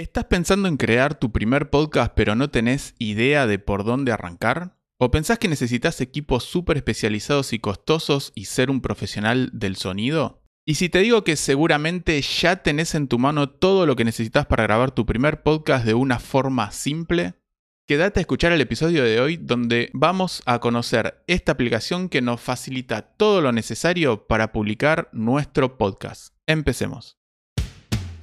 ¿Estás pensando en crear tu primer podcast pero no tenés idea de por dónde arrancar? ¿O pensás que necesitas equipos súper especializados y costosos y ser un profesional del sonido? Y si te digo que seguramente ya tenés en tu mano todo lo que necesitas para grabar tu primer podcast de una forma simple, quédate a escuchar el episodio de hoy donde vamos a conocer esta aplicación que nos facilita todo lo necesario para publicar nuestro podcast. Empecemos.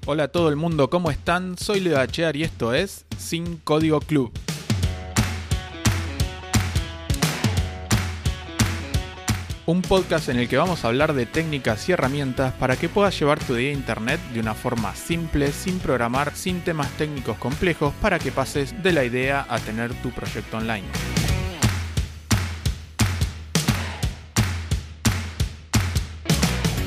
Hola a todo el mundo, ¿cómo están? Soy Leo Achear y esto es Sin Código Club. Un podcast en el que vamos a hablar de técnicas y herramientas para que puedas llevar tu día a internet de una forma simple, sin programar, sin temas técnicos complejos, para que pases de la idea a tener tu proyecto online.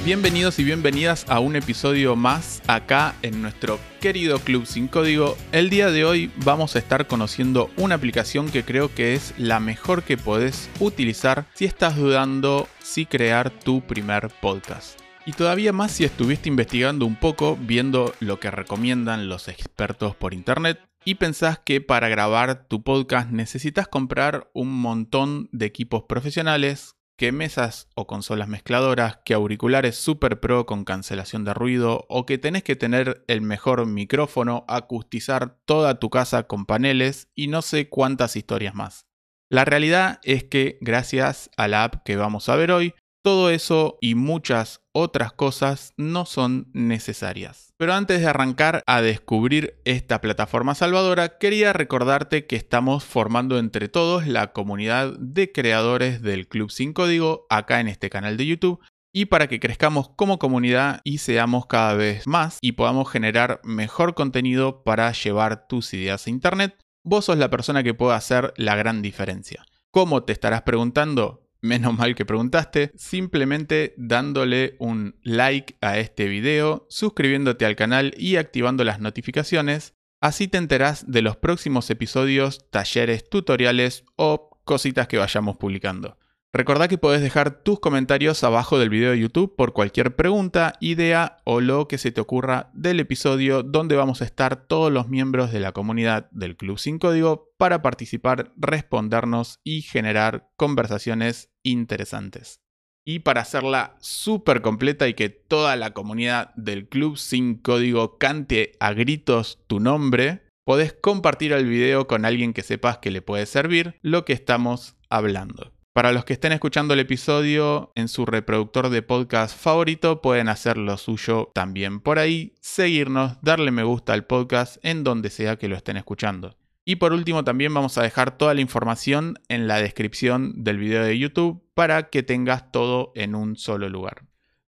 Bienvenidos y bienvenidas a un episodio más acá en nuestro querido Club Sin Código. El día de hoy vamos a estar conociendo una aplicación que creo que es la mejor que podés utilizar si estás dudando si crear tu primer podcast. Y todavía más si estuviste investigando un poco, viendo lo que recomiendan los expertos por internet y pensás que para grabar tu podcast necesitas comprar un montón de equipos profesionales que mesas o consolas mezcladoras, que auriculares super pro con cancelación de ruido o que tenés que tener el mejor micrófono, acustizar toda tu casa con paneles y no sé cuántas historias más. La realidad es que gracias a la app que vamos a ver hoy, todo eso y muchas otras cosas no son necesarias. Pero antes de arrancar a descubrir esta plataforma salvadora, quería recordarte que estamos formando entre todos la comunidad de creadores del Club Sin Código acá en este canal de YouTube y para que crezcamos como comunidad y seamos cada vez más y podamos generar mejor contenido para llevar tus ideas a internet, vos sos la persona que puede hacer la gran diferencia. ¿Cómo te estarás preguntando? Menos mal que preguntaste, simplemente dándole un like a este video, suscribiéndote al canal y activando las notificaciones, así te enterás de los próximos episodios, talleres, tutoriales o cositas que vayamos publicando. Recordá que podés dejar tus comentarios abajo del video de YouTube por cualquier pregunta, idea o lo que se te ocurra del episodio donde vamos a estar todos los miembros de la comunidad del Club Sin Código para participar, respondernos y generar conversaciones interesantes. Y para hacerla súper completa y que toda la comunidad del Club Sin Código cante a gritos tu nombre, podés compartir el video con alguien que sepas que le puede servir lo que estamos hablando. Para los que estén escuchando el episodio en su reproductor de podcast favorito, pueden hacer lo suyo también por ahí, seguirnos, darle me gusta al podcast en donde sea que lo estén escuchando. Y por último también vamos a dejar toda la información en la descripción del video de YouTube para que tengas todo en un solo lugar.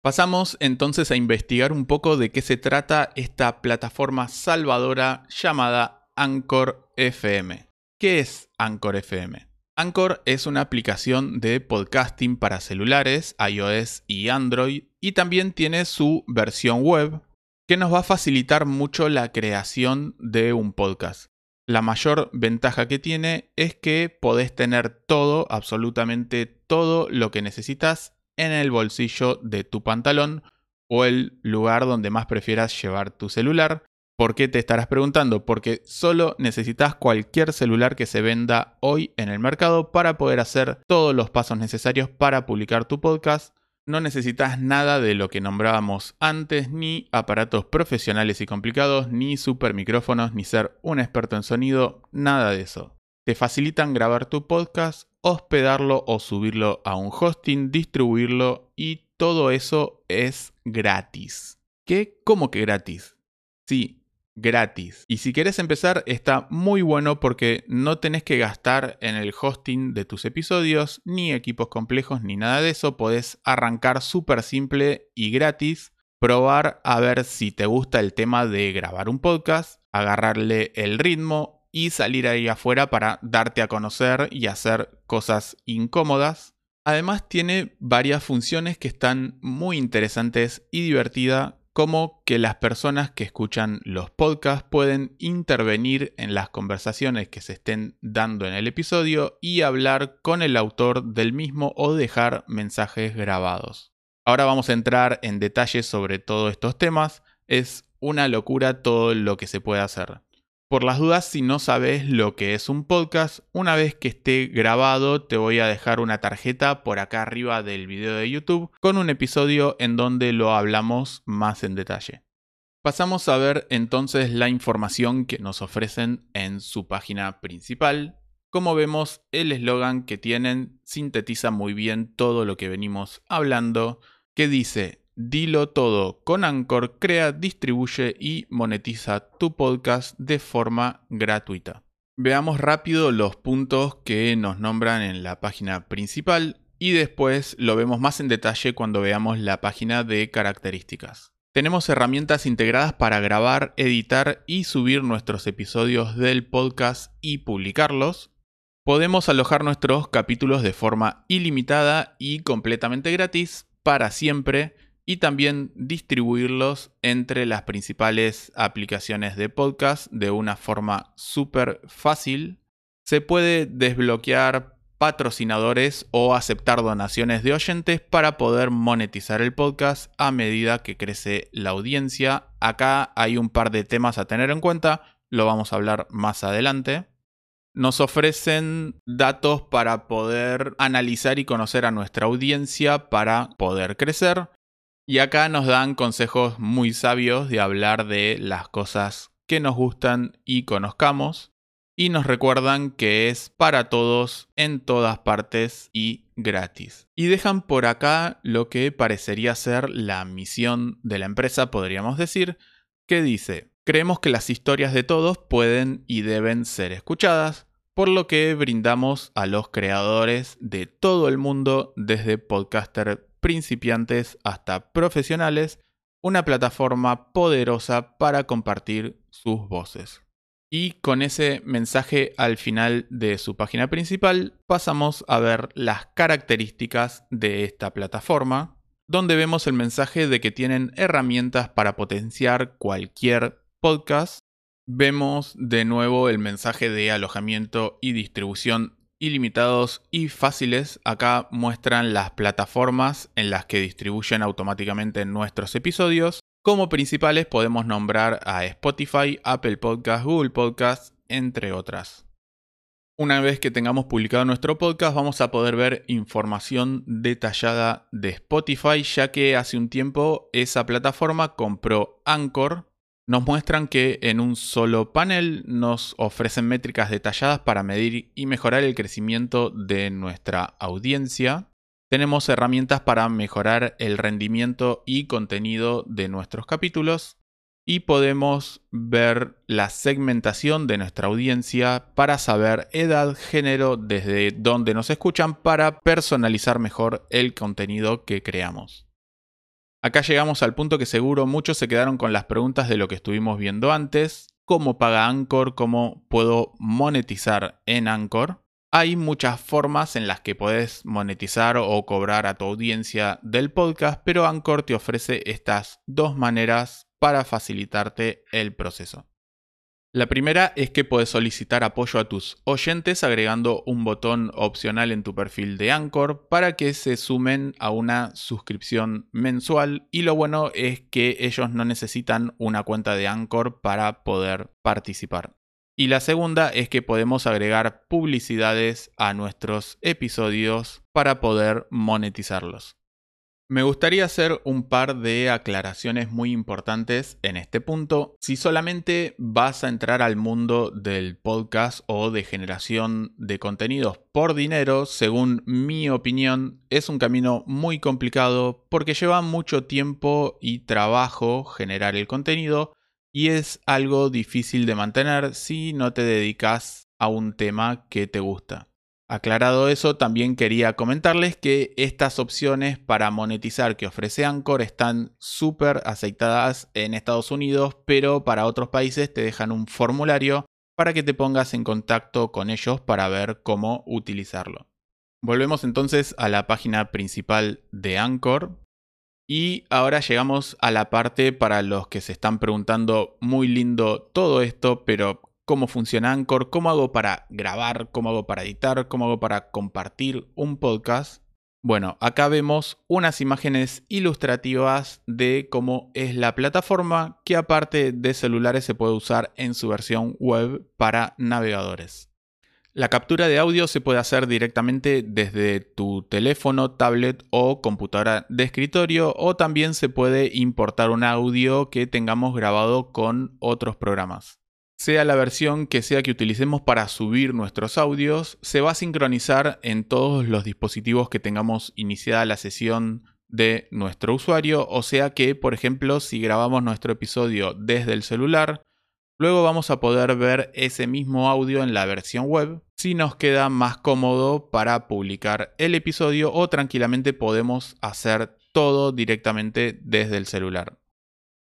Pasamos entonces a investigar un poco de qué se trata esta plataforma salvadora llamada Anchor FM. ¿Qué es Anchor FM? Anchor es una aplicación de podcasting para celulares, iOS y Android, y también tiene su versión web, que nos va a facilitar mucho la creación de un podcast. La mayor ventaja que tiene es que podés tener todo, absolutamente todo lo que necesitas en el bolsillo de tu pantalón o el lugar donde más prefieras llevar tu celular ¿Por qué te estarás preguntando? Porque solo necesitas cualquier celular que se venda hoy en el mercado para poder hacer todos los pasos necesarios para publicar tu podcast. No necesitas nada de lo que nombrábamos antes, ni aparatos profesionales y complicados, ni super micrófonos, ni ser un experto en sonido, nada de eso. Te facilitan grabar tu podcast, hospedarlo o subirlo a un hosting, distribuirlo y todo eso es gratis. ¿Qué? ¿Cómo que gratis? Sí, gratis. Y si quieres empezar, está muy bueno porque no tenés que gastar en el hosting de tus episodios, ni equipos complejos, ni nada de eso. Podés arrancar súper simple y gratis. Probar a ver si te gusta el tema de grabar un podcast, agarrarle el ritmo y salir ahí afuera para darte a conocer y hacer cosas incómodas. Además tiene varias funciones que están muy interesantes y divertidas como que las personas que escuchan los podcasts pueden intervenir en las conversaciones que se estén dando en el episodio y hablar con el autor del mismo o dejar mensajes grabados. Ahora vamos a entrar en detalles sobre todos estos temas. Es una locura todo lo que se puede hacer. Por las dudas, si no sabes lo que es un podcast, una vez que esté grabado te voy a dejar una tarjeta por acá arriba del video de YouTube con un episodio en donde lo hablamos más en detalle. Pasamos a ver entonces la información que nos ofrecen en su página principal. Como vemos, el eslogan que tienen sintetiza muy bien todo lo que venimos hablando, que dice Dilo todo con Anchor, crea, distribuye y monetiza tu podcast de forma gratuita. Veamos rápido los puntos que nos nombran en la página principal y después lo vemos más en detalle cuando veamos la página de características. Tenemos herramientas integradas para grabar, editar y subir nuestros episodios del podcast y publicarlos. Podemos alojar nuestros capítulos de forma ilimitada y completamente gratis para siempre y también distribuirlos entre las principales aplicaciones de podcast de una forma súper fácil. Se puede desbloquear patrocinadores o aceptar donaciones de oyentes para poder monetizar el podcast a medida que crece la audiencia. Acá hay un par de temas a tener en cuenta, lo vamos a hablar más adelante. Nos ofrecen datos para poder analizar y conocer a nuestra audiencia para poder crecer. Y acá nos dan consejos muy sabios de hablar de las cosas que nos gustan y conozcamos. Y nos recuerdan que es para todos, en todas partes y gratis. Y dejan por acá lo que parecería ser la misión de la empresa, podríamos decir, que dice, creemos que las historias de todos pueden y deben ser escuchadas, por lo que brindamos a los creadores de todo el mundo, desde podcaster principiantes hasta profesionales, una plataforma poderosa para compartir sus voces. Y con ese mensaje al final de su página principal, pasamos a ver las características de esta plataforma, donde vemos el mensaje de que tienen herramientas para potenciar cualquier podcast. Vemos de nuevo el mensaje de alojamiento y distribución ilimitados y fáciles. Acá muestran las plataformas en las que distribuyen automáticamente nuestros episodios. Como principales podemos nombrar a Spotify, Apple Podcasts, Google Podcasts, entre otras. Una vez que tengamos publicado nuestro podcast vamos a poder ver información detallada de Spotify ya que hace un tiempo esa plataforma compró Anchor nos muestran que en un solo panel nos ofrecen métricas detalladas para medir y mejorar el crecimiento de nuestra audiencia. Tenemos herramientas para mejorar el rendimiento y contenido de nuestros capítulos. Y podemos ver la segmentación de nuestra audiencia para saber edad, género, desde dónde nos escuchan para personalizar mejor el contenido que creamos. Acá llegamos al punto que seguro muchos se quedaron con las preguntas de lo que estuvimos viendo antes. ¿Cómo paga Anchor? ¿Cómo puedo monetizar en Anchor? Hay muchas formas en las que puedes monetizar o cobrar a tu audiencia del podcast, pero Anchor te ofrece estas dos maneras para facilitarte el proceso. La primera es que puedes solicitar apoyo a tus oyentes agregando un botón opcional en tu perfil de Anchor para que se sumen a una suscripción mensual y lo bueno es que ellos no necesitan una cuenta de Anchor para poder participar. Y la segunda es que podemos agregar publicidades a nuestros episodios para poder monetizarlos. Me gustaría hacer un par de aclaraciones muy importantes en este punto. Si solamente vas a entrar al mundo del podcast o de generación de contenidos por dinero, según mi opinión, es un camino muy complicado porque lleva mucho tiempo y trabajo generar el contenido y es algo difícil de mantener si no te dedicas a un tema que te gusta. Aclarado eso, también quería comentarles que estas opciones para monetizar que ofrece Anchor están súper aceitadas en Estados Unidos, pero para otros países te dejan un formulario para que te pongas en contacto con ellos para ver cómo utilizarlo. Volvemos entonces a la página principal de Anchor. Y ahora llegamos a la parte para los que se están preguntando muy lindo todo esto, pero cómo funciona Anchor, cómo hago para grabar, cómo hago para editar, cómo hago para compartir un podcast. Bueno, acá vemos unas imágenes ilustrativas de cómo es la plataforma que aparte de celulares se puede usar en su versión web para navegadores. La captura de audio se puede hacer directamente desde tu teléfono, tablet o computadora de escritorio o también se puede importar un audio que tengamos grabado con otros programas. Sea la versión que sea que utilicemos para subir nuestros audios, se va a sincronizar en todos los dispositivos que tengamos iniciada la sesión de nuestro usuario, o sea que, por ejemplo, si grabamos nuestro episodio desde el celular, Luego vamos a poder ver ese mismo audio en la versión web si nos queda más cómodo para publicar el episodio o tranquilamente podemos hacer todo directamente desde el celular.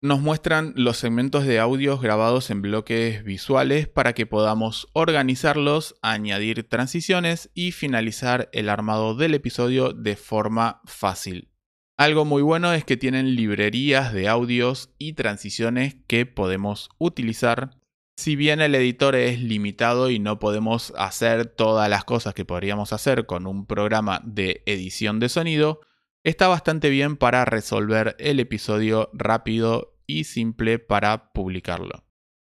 Nos muestran los segmentos de audios grabados en bloques visuales para que podamos organizarlos, añadir transiciones y finalizar el armado del episodio de forma fácil. Algo muy bueno es que tienen librerías de audios y transiciones que podemos utilizar. Si bien el editor es limitado y no podemos hacer todas las cosas que podríamos hacer con un programa de edición de sonido, está bastante bien para resolver el episodio rápido y simple para publicarlo.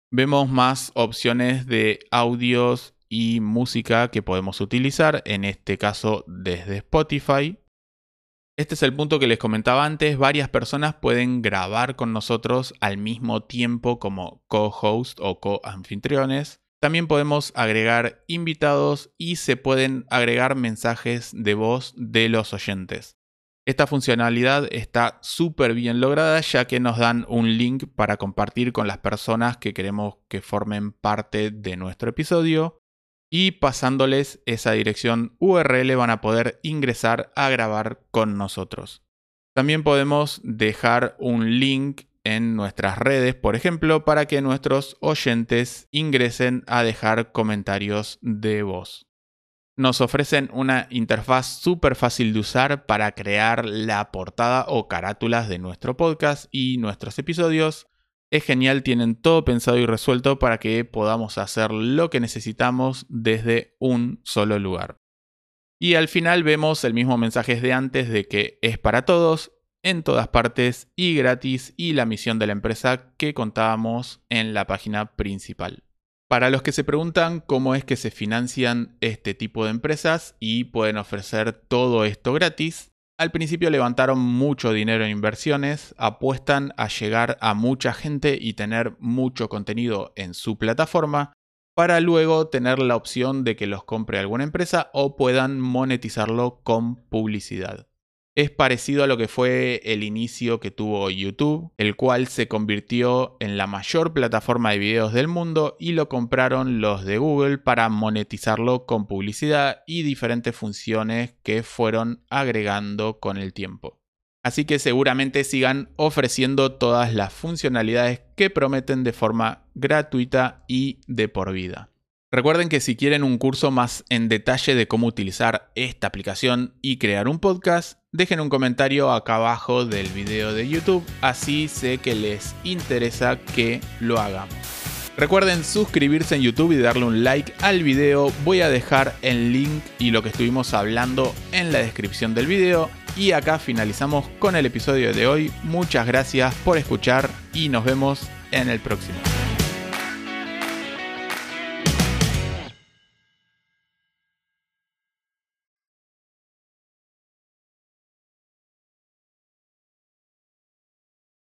Vemos más opciones de audios y música que podemos utilizar, en este caso desde Spotify. Este es el punto que les comentaba antes, varias personas pueden grabar con nosotros al mismo tiempo como co-host o co-anfitriones. También podemos agregar invitados y se pueden agregar mensajes de voz de los oyentes. Esta funcionalidad está súper bien lograda ya que nos dan un link para compartir con las personas que queremos que formen parte de nuestro episodio y pasándoles esa dirección URL van a poder ingresar a grabar con nosotros. También podemos dejar un link en nuestras redes, por ejemplo, para que nuestros oyentes ingresen a dejar comentarios de voz. Nos ofrecen una interfaz súper fácil de usar para crear la portada o carátulas de nuestro podcast y nuestros episodios es genial, tienen todo pensado y resuelto para que podamos hacer lo que necesitamos desde un solo lugar. Y al final vemos el mismo mensaje de antes de que es para todos, en todas partes y gratis y la misión de la empresa que contábamos en la página principal. Para los que se preguntan cómo es que se financian este tipo de empresas y pueden ofrecer todo esto gratis, al principio levantaron mucho dinero en inversiones, apuestan a llegar a mucha gente y tener mucho contenido en su plataforma para luego tener la opción de que los compre alguna empresa o puedan monetizarlo con publicidad. Es parecido a lo que fue el inicio que tuvo YouTube, el cual se convirtió en la mayor plataforma de videos del mundo y lo compraron los de Google para monetizarlo con publicidad y diferentes funciones que fueron agregando con el tiempo. Así que seguramente sigan ofreciendo todas las funcionalidades que prometen de forma gratuita y de por vida. Recuerden que si quieren un curso más en detalle de cómo utilizar esta aplicación y crear un podcast, dejen un comentario acá abajo del video de YouTube, así sé que les interesa que lo hagamos. Recuerden suscribirse en YouTube y darle un like al video. Voy a dejar el link y lo que estuvimos hablando en la descripción del video. Y acá finalizamos con el episodio de hoy. Muchas gracias por escuchar y nos vemos en el próximo.